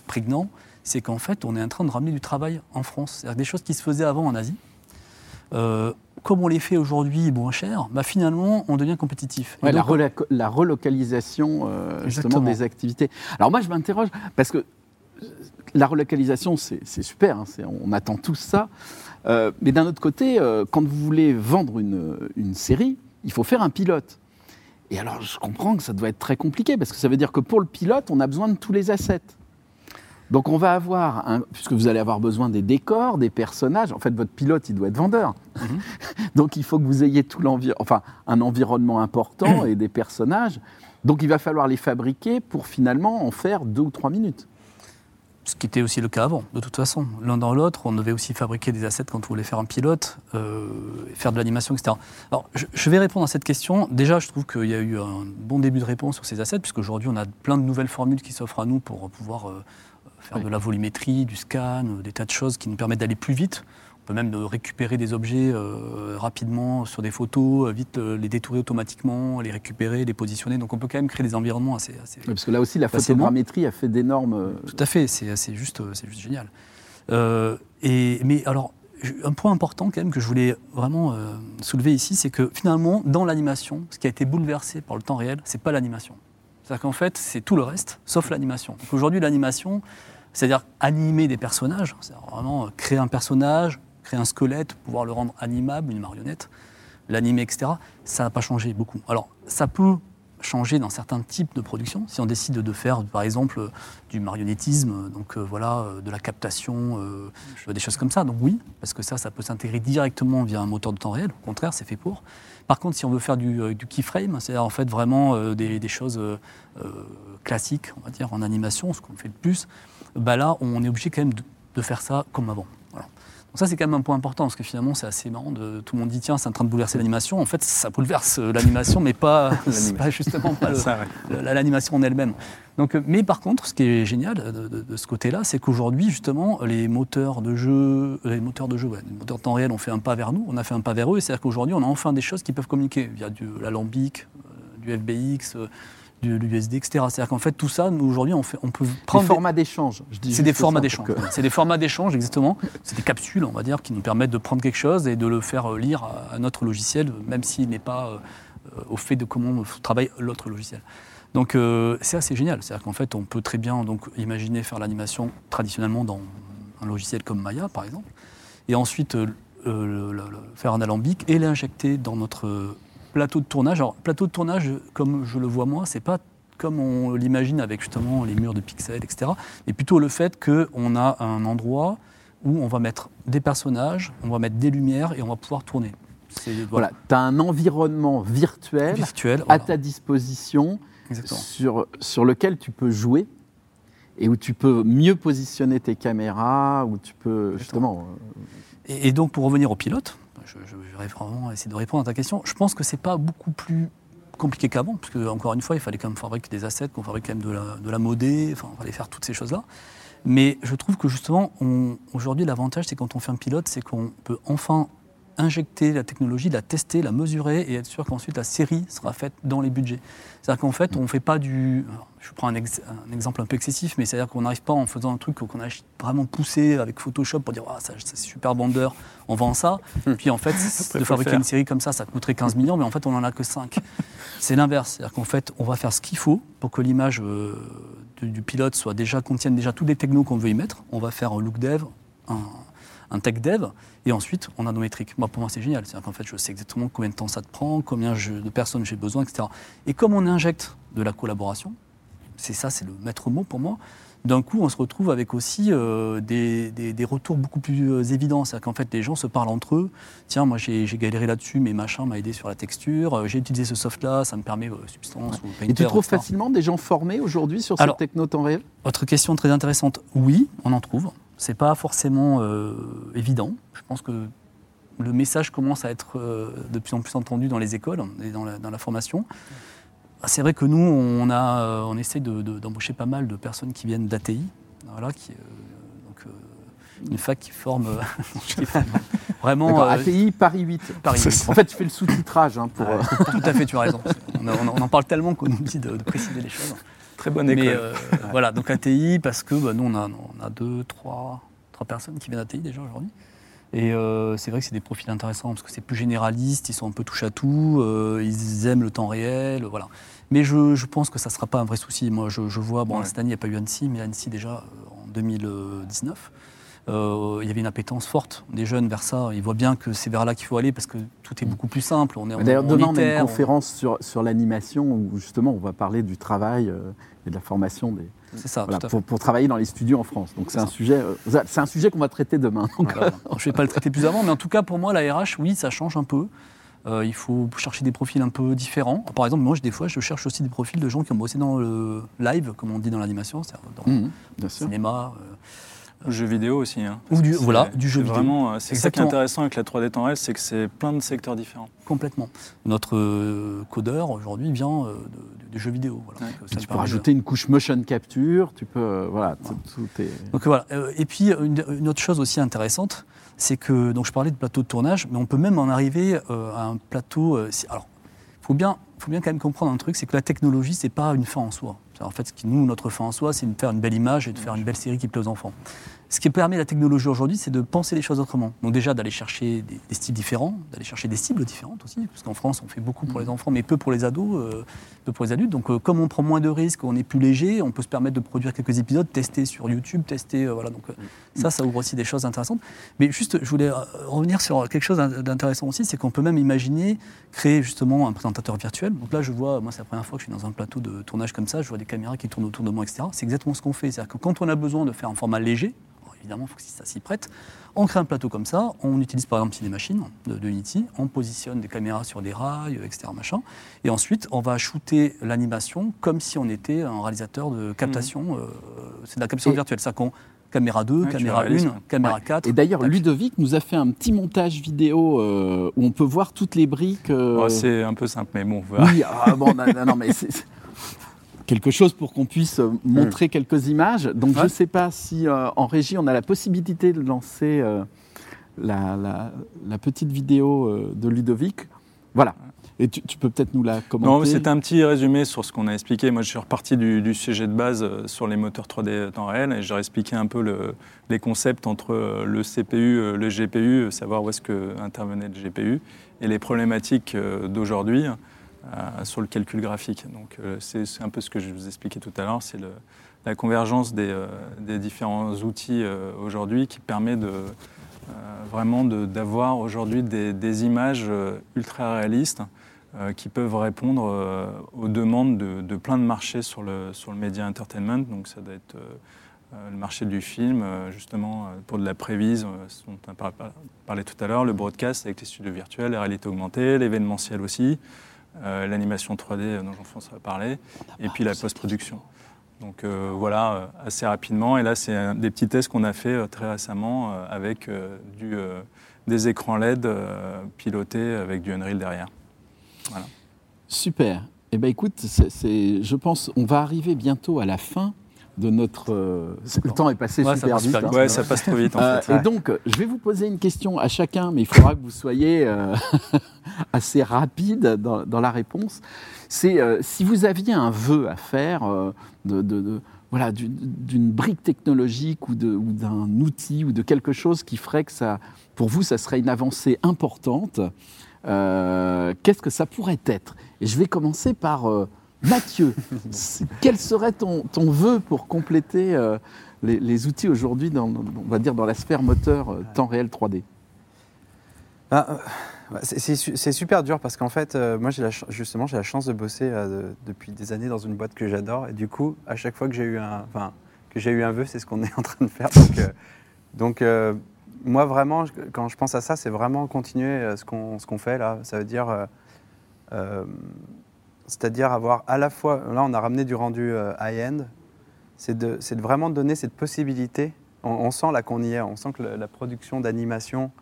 prégnant, c'est qu'en fait, on est en train de ramener du travail en France. C'est-à-dire des choses qui se faisaient avant en Asie. Euh, comme on les fait aujourd'hui moins cher, bah finalement, on devient compétitif. Ouais, la, donc, rela- la relocalisation euh, justement des activités. Alors moi, je m'interroge parce que euh, la relocalisation, c'est super, hein, on attend tous ça. Euh, mais d'un autre côté, euh, quand vous voulez vendre une, une série, il faut faire un pilote. Et alors, je comprends que ça doit être très compliqué parce que ça veut dire que pour le pilote, on a besoin de tous les assets. Donc on va avoir, un- puisque vous allez avoir besoin des décors, des personnages. En fait, votre pilote, il doit être vendeur. Mhm. Donc il faut que vous ayez tout l'envi- enfin un environnement important et des personnages. Donc il va falloir les fabriquer pour finalement en faire deux ou trois minutes. Ce qui était aussi le cas avant, de toute façon. L'un dans l'autre, on devait aussi fabriquer des assets quand on voulait faire un pilote, euh, faire de l'animation, etc. Alors, je, je vais répondre à cette question. Déjà, je trouve qu'il y a eu un bon début de réponse sur ces assets, puisqu'aujourd'hui, on a plein de nouvelles formules qui s'offrent à nous pour pouvoir euh, faire Oui. de la volumétrie, du scan, euh, des tas de choses qui nous permettent d'aller plus vite. peut même de récupérer des objets euh, rapidement sur des photos, euh, vite euh, les détourer automatiquement, les récupérer, les positionner. Donc on peut quand même créer des environnements assez. assez... Oui, parce que là aussi, la photogrammétrie a fait d'énormes. euh, Tout à fait, c'est juste, juste génial. Euh, et, mais alors, un point important quand même que je voulais vraiment euh, soulever ici, c'est que finalement, dans l'animation, ce qui a été bouleversé par le temps réel, c'est pas l'animation. C'est-à-dire qu'en fait, c'est tout le reste, sauf l'animation. Aujourd'hui, l'animation, c'est-à-dire animer des personnages, c'est-à-dire vraiment euh, créer un personnage, créer un squelette, pouvoir le rendre animable, une marionnette, l'animer, etc., ça n'a pas changé beaucoup. Alors, ça peut changer dans certains types de productions. Si on décide de faire, par exemple, euh, du marionnettisme, euh, donc voilà, de la captation, des choses comme ça, donc oui, parce que ça, ça peut s'intégrer directement via un moteur de temps réel. Au contraire, c'est fait pour. Par contre, si on veut faire du, euh, keyframe, c'est-à-dire en fait vraiment euh, des, choses euh, classiques, on va dire, en animation, ce qu'on fait le plus, bah là, on est obligé quand même de faire ça comme avant. Ça, c'est quand même un point important, parce que finalement, c'est assez marrant. De, tout le monde dit, tiens, c'est en train de bouleverser l'animation. En fait, ça bouleverse euh, l'animation, mais pas, justement pas l'animation en elle-même. Donc, euh, mais par contre, ce qui est génial euh, de, de- de ce côté-là, c'est qu'aujourd'hui, justement, les moteurs de jeu, les moteurs de jeu, ouais, les moteurs de temps réel ont fait un pas vers nous, on a fait un pas vers eux, et c'est-à-dire qu'aujourd'hui, on a enfin des choses qui peuvent communiquer via du l'alambic, du FBX, euh, du, du USD, etc. C'est-à-dire qu'en fait, tout ça, nous, aujourd'hui, on, peut prendre des- formats d'échange. je dis c'est des formats d'échange. que-. C'est des formats d'échange, exactement. C'est des capsules, on va dire, qui nous permettent de prendre quelque chose et de le faire euh, lire à, notre logiciel, même s'il n'est pas euh, au fait de comment travaille l'autre logiciel. Donc euh, c'est assez génial. C'est-à-dire qu'en fait, on peut très bien donc, imaginer faire l'animation traditionnellement dans un logiciel comme Maya, par exemple, et ensuite euh, le- le- le- faire un alambic et l'injecter dans notre plateau de tournage. Alors, plateau de tournage, comme je le vois moi, c'est pas comme on l'imagine avec justement les murs de pixels, etc. Mais plutôt le fait qu'on a un endroit où on va mettre des personnages, on va mettre des lumières et on va pouvoir tourner. C'est Voilà, tu as un environnement virtuel virtuel. à voilà. ta disposition Exactement. sur, sur lequel tu peux jouer et où tu peux mieux positionner tes caméras, où tu peux justement. euh, Et, et donc, pour revenir au pilote, je, vais vraiment essayer de répondre à ta question. Je pense que c'est pas beaucoup plus compliqué qu'avant, parce que, encore une fois, il fallait quand même fabriquer des assets, qu'on fabrique quand même de la, de la modée, enfin, il fallait faire toutes ces choses-là. Mais je trouve que justement, on- aujourd'hui, l'avantage, c'est quand on fait un pilote, c'est qu'on peut enfin injecter la technologie, la tester, la mesurer et être sûr qu'ensuite la série sera faite dans les budgets. C'est-à-dire qu'en fait, on ne fait pas du. alors, Je prends un, ex- un exemple un peu excessif, mais c'est-à-dire qu'on n'arrive pas en faisant un truc qu'on a vraiment poussé avec Photoshop pour dire ah, ça, c'est super vendeur, on vend ça. Puis en fait, de fabriquer faire. une série comme ça, ça coûterait 15 millions, mais en fait, on n'en a que 5. C'est l'inverse. C'est-à-dire qu'en fait, on va faire ce qu'il faut pour que l'image euh, du, du pilote soit déjà, contienne déjà tous les technos qu'on veut y mettre. On va faire un look dev, un, un tech dev, et ensuite on a nos métriques. Moi, pour moi, c'est génial. C'est-à-dire qu'en fait, je sais exactement combien de temps ça te prend, combien je- de personnes j'ai besoin, etc. Et comme on injecte de la collaboration, c'est ça, c'est le maître mot pour moi. D'un coup, on se retrouve avec aussi euh, des, des- des retours beaucoup plus euh, évidents. C'est-à-dire qu'en fait, les gens se parlent entre eux. Tiens, moi, j'ai galéré là-dessus, mais machin m'a aidé sur la texture. Euh, J'ai utilisé ce soft-là, ça me permet Substance ou Painter. Et tu trouves etc. facilement des gens formés aujourd'hui sur cette techno temps réel Autre question très intéressante. Oui, on en trouve. C'est pas forcément euh, évident. Je pense que le message commence à être euh, de plus en plus entendu dans les écoles et dans la, dans la formation. C'est vrai que nous, on, a, euh, on essaie de- de- d'embaucher pas mal de personnes qui viennent d'ATI, voilà, qui, donc, une fac qui forme, vraiment euh, ATI Paris 8. Paris C'est 8. ça. En fait, tu fais le sous-titrage hein, pour. euh, Tout à fait, tu as raison. On, on- on en parle tellement qu'on oublie de, de préciser les choses. Très bonne école. Mais euh, voilà, donc ATI, parce que bah, nous, on a, on a deux, trois, trois personnes qui viennent d'ATI déjà aujourd'hui. Et euh, c'est vrai que c'est des profils intéressants parce que c'est plus généraliste, ils sont un peu touche à tout, euh, ils aiment le temps réel, voilà. Mais je, je pense que ça ne sera pas un vrai souci. Moi, je, je vois, bon, Ouais. cette année, il n'y a pas eu Annecy, mais Annecy, déjà, en 2019, euh, il y avait une appétence forte des jeunes vers ça. Ils voient bien que c'est vers là qu'il faut aller parce que tout est beaucoup plus simple. On est en- D'ailleurs, demain, on a une on- conférence sur, sur l'animation où justement on va parler du travail euh, et de la formation des, ça, voilà, pour, pour travailler dans les studios en France. Donc c'est un sujet, euh, c'est un sujet qu'on va traiter demain. Donc, Voilà. Alors, je ne vais pas le traiter plus avant, mais en tout cas, pour moi, la RH, oui, ça change un peu. Euh, il faut chercher des profils un peu différents. Par exemple, moi, des fois, je cherche aussi des profils de gens qui ont bossé dans le live, comme on dit dans l'animation, c'est-à-dire dans Mhm, le cinéma, euh, Jeux vidéo aussi. hein. Ou du- voilà, du jeu vidéo. Vraiment, euh, c'est ça qui est Exactement. intéressant avec la 3D temps réel, c'est que c'est plein de secteurs différents. Complètement. Notre euh, codeur aujourd'hui vient euh, de- du jeu vidéo. Voilà. Ouais. Donc, ça tu peux de- rajouter une couche motion capture, tu peux, euh, voilà, tout, tout est... Donc voilà. Euh, Et puis une, une autre chose aussi intéressante, c'est que donc je parlais de plateau de tournage, mais on peut même en arriver euh, à un plateau. euh, si- alors, faut bien, faut bien quand même comprendre un truc, c'est que la technologie, c'est pas une fin en soi. En fait, ce qui nous, notre fin en soi, c'est de faire une belle image et de faire une belle série qui plaît aux enfants. Ce qui permet la technologie aujourd'hui, c'est de penser les choses autrement. Donc déjà d'aller chercher des, des styles différents, d'aller chercher des cibles différentes aussi, parce qu'en France, on fait beaucoup pour les enfants, mais peu pour les ados, euh, peu pour les adultes. Donc euh, comme on prend moins de risques, on est plus léger, on peut se permettre de produire quelques épisodes, tester sur YouTube, tester, euh, voilà. Donc euh, ça, ça ouvre aussi des choses intéressantes. Mais juste, je voulais revenir sur quelque chose d'in- d'intéressant aussi, c'est qu'on peut même imaginer créer justement un présentateur virtuel. Donc là, je vois, moi, c'est la première fois que je suis dans un plateau de tournage comme ça, je vois des caméras qui tournent autour de moi, etc. C'est exactement ce qu'on fait. C'est-à-dire que quand on a besoin de faire un format léger, évidemment, il faut que ça s'y prête, on crée un plateau comme ça, on utilise par exemple Cinemachine de, de Unity, on positionne des caméras sur des rails, etc. Machin, et ensuite on va shooter l'animation comme si on était un réalisateur de captation, euh, c'est de la captation Et- virtuelle, c'est-à-dire qu'on caméra 2, Ouais, tu caméra réalises, 1, ouais. caméra Ouais. 4. Et d'ailleurs. Ludovic nous a fait un petit montage vidéo euh, où on peut voir toutes les briques. euh, Oh, c'est un peu simple, mais bon. Oui, ah, bon, non, non, non, mais c'est quelque chose pour qu'on puisse euh, montrer quelques images. Donc, je ne sais pas si euh, en régie, on a la possibilité de lancer euh, la, la- la petite vidéo euh, de Ludovic. Voilà. Et tu, tu peux peut-être nous la commenter. Non, c'est un petit résumé sur ce qu'on a expliqué. Moi, je suis reparti du, du sujet de base sur les moteurs 3D temps réel et j'ai expliqué un peu le- les concepts entre le CPU, le GPU, savoir où est-ce que intervenait le GPU, et les problématiques d'aujourd'hui sur le calcul graphique. Donc, euh, c'est un peu ce que je vous expliquais tout à l'heure, c'est la convergence des, euh, différents outils euh, aujourd'hui qui permet de euh, vraiment d'avoir aujourd'hui des, images euh, ultra réalistes euh, qui peuvent répondre euh, aux demandes de, plein de marchés sur le, sur le média entertainment. Donc ça doit être euh, euh, le marché du film, euh, justement, euh, pour de la prévise, euh, ce dont on a par- par- parlé tout à l'heure, le broadcast avec les studios virtuels, la réalité augmentée, l'événementiel aussi, euh, l'animation 3D euh, dont Jean-François a parlé, et puis la post-production. Donc euh, voilà, euh, assez rapidement. Et là, c'est des petits tests qu'on a fait euh, très récemment euh, avec euh, du, euh, des écrans LED euh, pilotés avec du Unreal derrière. Super. Eh ben écoute, c'est- je pense on va arriver bientôt à la fin de notre. euh, le temps est passé Ouais, super vite. hein. Ouais, ça passe trop vite en Euh, fait. Et donc, euh, je vais vous poser une question à chacun, mais il faudra que vous soyez euh, assez rapide dans, dans la réponse. C'est euh, si vous aviez un vœu à faire euh, de, de- de- voilà, d'une- brique technologique ou de- ou d'un outil ou de quelque chose qui ferait que ça, pour vous, ça serait une avancée importante, euh, qu'est-ce que ça pourrait être? Et je vais commencer par euh, Mathieu. Quel serait ton, vœu pour compléter euh, les, outils aujourd'hui, dans, on va dire, dans la sphère moteur euh, temps réel 3D Ah, euh, c'est- c'est su- c'est super dur parce qu'en fait, moi, justement, j'ai la chance de bosser de- depuis des années dans une boîte que j'adore. Et du coup, à chaque fois que j'ai eu un, que j'ai eu un vœu, c'est ce qu'on est en train de faire. Donc, moi, vraiment, quand je pense à ça, c'est vraiment continuer ce qu'on fait là. Ça veut dire, c'est-à-dire avoir à la fois, là, on a ramené du rendu euh, high-end. C'est de, de vraiment donner cette possibilité. On, sent là qu'on y est. On sent que la production d'animation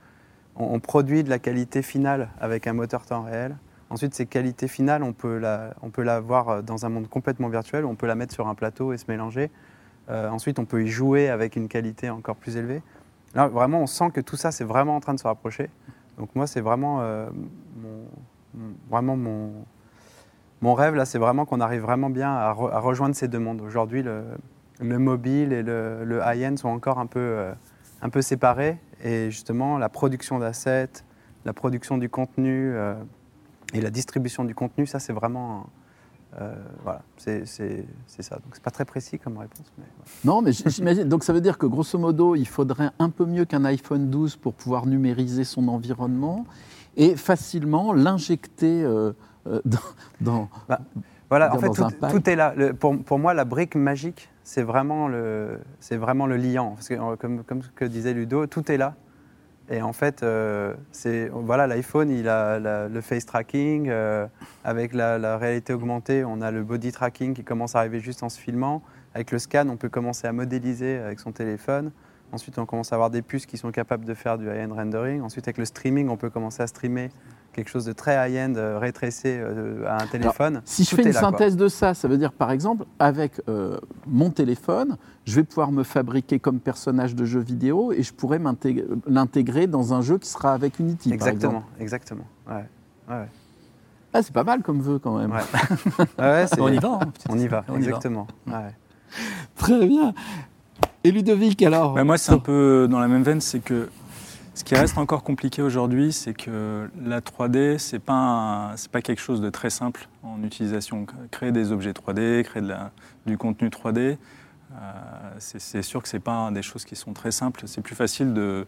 on, produit de la qualité finale avec un moteur temps réel. Ensuite, ces qualités finales, on peut la, voir euh, dans un monde complètement virtuel, on peut la mettre sur un plateau et se mélanger. Euh, ensuite, on peut y jouer avec une qualité encore plus élevée. Là, vraiment, on sent que tout ça, c'est vraiment en train de se rapprocher. Donc moi, c'est vraiment, vraiment mon, mon rêve, là, c'est vraiment qu'on arrive vraiment bien à, re- à rejoindre ces deux mondes. Aujourd'hui, le, le mobile et le, high-end sont encore un peu, euh, un peu séparés. Et justement, la production d'assets, la production du contenu euh, et la distribution du contenu, ça, c'est vraiment... euh, voilà, c'est ça. Donc, c'est pas très précis comme réponse. Non, mais j'imagine. Donc ça veut dire que grosso modo, il faudrait un peu mieux qu'un iPhone 12 pour pouvoir numériser son environnement et facilement l'injecter euh, dans, dans- Voilà, en fait, tout, est là. Le- pour, pour moi, la brique magique, c'est vraiment le, c'est vraiment le liant. Parce que, comme, comme ce que disait Ludo, tout est là. Et en fait, euh, c'est voilà, l'iPhone, il a la- le face tracking. euh, avec la, la réalité augmentée, on a le body tracking qui commence à arriver juste en se filmant. Avec le scan, on peut commencer à modéliser avec son téléphone. Ensuite, on commence à avoir des puces qui sont capables de faire du high-end rendering. Ensuite, avec le streaming, on peut commencer à streamer quelque chose de très high-end, euh, rétrécé euh, à un téléphone. Si je fais une là, quoi. synthèse de ça, ça veut dire par exemple, avec euh, mon téléphone, je vais pouvoir me fabriquer comme personnage de jeu vidéo et je pourrais l'intégrer dans un jeu qui sera avec Unity. par Exactement, exemple. exactement. Ouais. Ouais. Ah, c'est pas mal comme vœu quand même. Ouais. Ouais, ouais, c'est- On y va. hein. On y va, On y va. exactement. Ouais. Très bien. Et Ludovic alors Bah, moi, c'est un peu dans la même veine, c'est que ce qui reste encore compliqué aujourd'hui, c'est que la 3D, c'est pas c'est pas quelque chose de très simple en utilisation. Créer des objets 3D, créer de la- du contenu 3D, euh, c'est sûr que c'est pas des choses qui sont très simples. C'est plus facile de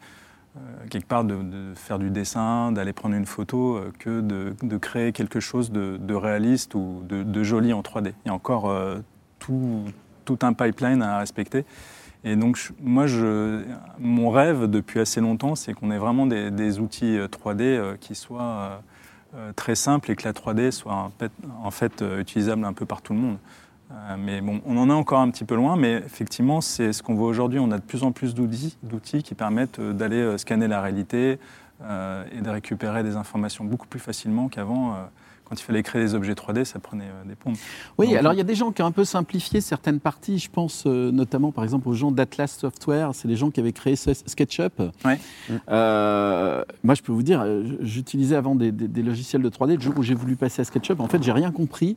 euh, quelque part de, de faire du dessin, d'aller prendre une photo, euh, que de, de créer quelque chose de, de réaliste ou de, de joli en 3D. Il y a encore euh, tout, tout un pipeline à respecter. Et donc, moi, je, mon rêve depuis assez longtemps, c'est qu'on ait vraiment des, outils euh, 3D euh, qui soient euh, euh, très simples et que la 3D soit en fait, euh, utilisable un peu par tout le monde. Euh, mais bon, on en est encore un petit peu loin, mais effectivement, c'est ce qu'on voit aujourd'hui. On a de plus en plus d'outils qui permettent euh, d'aller euh, scanner la réalité euh, et de récupérer des informations beaucoup plus facilement qu'avant. Quand il fallait créer des objets 3D, ça prenait euh, des pompes. Oui, Donc, alors il y a des gens qui ont un peu simplifié certaines parties. Je pense euh, notamment, par exemple, aux gens d'Atlas Software. C'est les gens qui avaient créé SketchUp. Ouais. Euh, moi, je peux vous dire, j'utilisais avant des, des- des logiciels de 3D. Le jour où j'ai voulu passer à SketchUp, en fait, j'ai rien compris.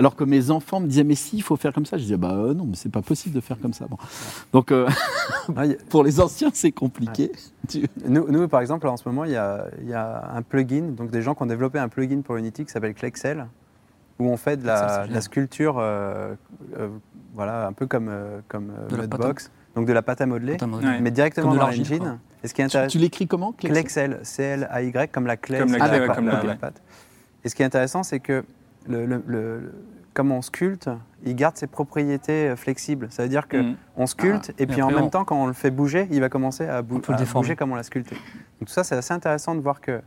Alors que mes enfants me disaient, mais si, il faut faire comme ça. Je disais, bah euh, non, mais c'est pas possible de faire comme ça. Bon. Donc, euh, Ah, a- pour les anciens, c'est compliqué. Nous, nous, par exemple, en ce moment, il y, a, il y a un plugin, donc des gens qui ont développé un plugin pour Unity qui s'appelle Klexel, où on fait de la, génial. de la sculpture, euh, euh, voilà, un peu comme, euh, comme De la pâte Mudbox, donc de la pâte à modeler, Ouais. mais directement dans l'engine. Et ce qui est Tu, intéressant, tu l'écris comment Klexel, C-L-A-Y, comme la clé, Comme la c'est clé, la, comme la- la- la pâte. Et ce qui est intéressant, c'est que le, le- le- comme on sculpte, il garde ses propriétés euh, flexibles. Ça veut dire que Mhm. on sculpte et et puis en même on- temps, quand on le fait bouger, il va commencer à, bou- bouger comme on l'a sculpté. Donc tout ça, c'est assez intéressant de voir que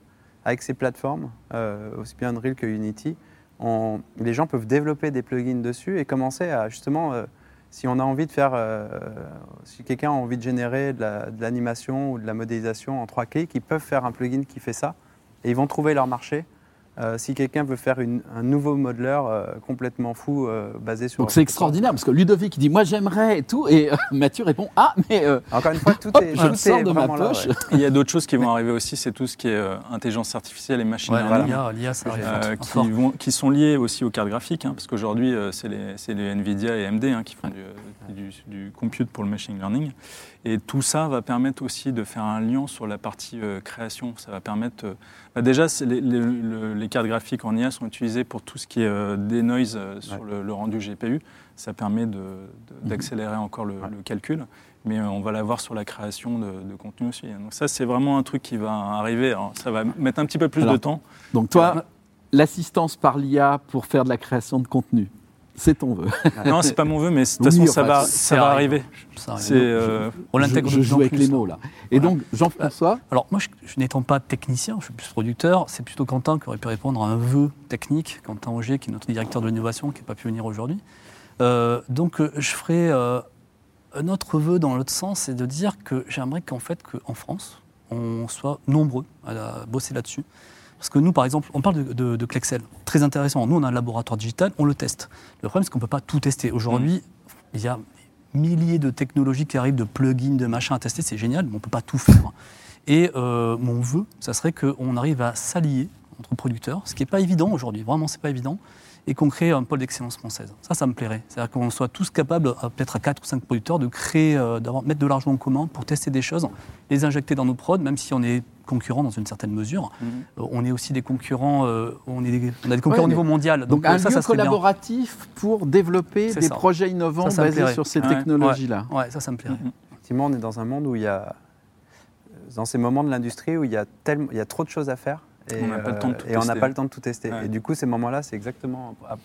avec ces plateformes, euh, aussi bien Unreal que Unity, on- les gens peuvent développer des plugins dessus et commencer à justement, euh, si on a envie de faire, euh, si quelqu'un a envie de générer de la- de l'animation ou de la modélisation en trois clics, ils peuvent faire un plugin qui fait ça et ils vont trouver leur marché. Euh, si quelqu'un veut faire une- un nouveau modeleur euh, complètement fou euh, basé sur. Donc c'est extraordinaire parce que Ludovic dit moi j'aimerais et tout et euh, Mathieu répond ah mais euh, Encore une fois, tout hop, est, je tout le sors est de ma là, poche. ouais. Il y a d'autres choses qui vont arriver aussi, c'est tout ce qui est euh, intelligence artificielle et machine Ouais, learning. l'IA, l'IA, ça arrive. euh, fort, qui, qui sont liés aussi aux cartes graphiques, hein, parce qu'aujourd'hui, euh, c'est les, c'est les NVIDIA et AMD hein, qui font du, euh, du, du compute pour le machine learning. Et tout ça va permettre aussi de faire un lien sur la partie euh, création. Ça va permettre. euh, bah déjà, les, les- le- les cartes graphiques en IA sont utilisées pour tout ce qui est euh, denoise euh, sur Ouais. le, le rendu GPU. Ça permet de- d'accélérer encore le, Ouais. le calcul. Mais on va l'avoir sur la création de, de contenu aussi. Donc ça, c'est vraiment un truc qui va arriver. Alors, ça va mettre un petit peu plus Alors, de temps. Donc toi l'assistance par l'IA pour faire de la création de contenu c'est ton vœu. Non, c'est pas mon vœu, mais de toute Oui, façon, ça va, ça va arriver. Ça arrive. Euh, On l'intègre je, joue avec plus, les mots là. Et Voilà. donc Jean-François Alors moi, je, je n'étant pas technicien, je suis plus producteur, c'est plutôt Quentin qui aurait pu répondre à un vœu technique, Quentin Auger, qui est notre directeur de l'innovation, qui n'a pas pu venir aujourd'hui. Euh, donc euh, je ferai euh, un autre vœu dans l'autre sens, c'est de dire que j'aimerais qu'en fait, qu'en France, on soit nombreux à bosser là-dessus. Parce que nous, par exemple, on parle de, de, Klexel, très intéressant. Nous, on a un laboratoire digital, on le teste. Le problème, c'est qu'on ne peut pas tout tester. Aujourd'hui, il y a milliers de technologies qui arrivent, de plugins, de machins à tester, c'est génial, mais on ne peut pas tout faire. Et euh, mon vœu, ça serait qu'on arrive à s'allier entre producteurs, ce qui n'est pas évident aujourd'hui, vraiment, c'est pas évident, et qu'on crée un pôle d'excellence française. Ça, ça me plairait. C'est-à-dire qu'on soit tous capables, peut-être à 4 ou 5 producteurs, de créer, euh, d'avoir, mettre de l'argent en commun pour tester des choses, les injecter dans nos prods, même si on est concurrents dans une certaine mesure. Mhm. Euh, on est aussi des concurrents, euh, on, est des- on a des concurrents Ouais, au niveau mondial. donc, Donc, un euh, ça, lieu ça bien. collaboratif pour développer des ça. projets innovants Ça, ça me basés sur ces Ouais. technologies là. Ouais, ça, ça me plairait. Mhm. Effectivement, on est dans un monde où il y a, dans ces moments de l'industrie où il y a, tellement, il y a trop de choses à faire. Et, On n'a pas le temps de tout et on n'a tester. pas le temps de tout tester. Ouais. Et du coup, ces moments-là, c'est exactement. à-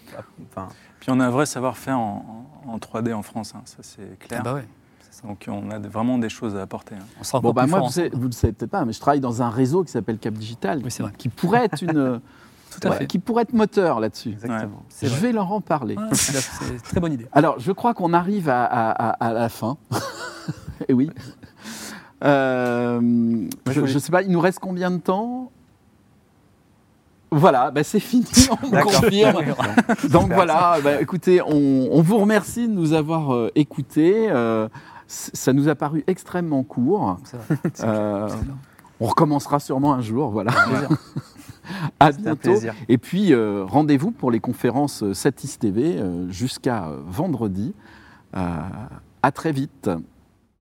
Puis on a un vrai savoir-faire en 3D en France, hein, ça c'est clair. Ah bah ouais. Donc on a vraiment des choses à apporter. hein. On sera Bon bah plus moi fort vous, savez- vous le savez peut-être pas mais je travaille dans un réseau qui s'appelle Cap Digital Oui, c'est vrai. qui pourrait être une Tout à ouais, fait. qui pourrait être moteur là-dessus. exactement. Je vrai. vais leur en parler. Ouais, c'est très bonne idée. Alors, je crois qu'on arrive à, à- à- à la fin. Et oui. Euh, je voulais- ne sais pas, il nous reste combien de temps? Voilà, bah c'est fini, on confirme. Donc voilà, bah, écoutez, on, on vous remercie de nous avoir euh, écoutés. Euh, ça nous a paru extrêmement court. Euh, on recommencera sûrement un jour, voilà. à bientôt. Et puis, euh, rendez-vous pour les conférences euh, Satis TV jusqu'à vendredi. À très vite.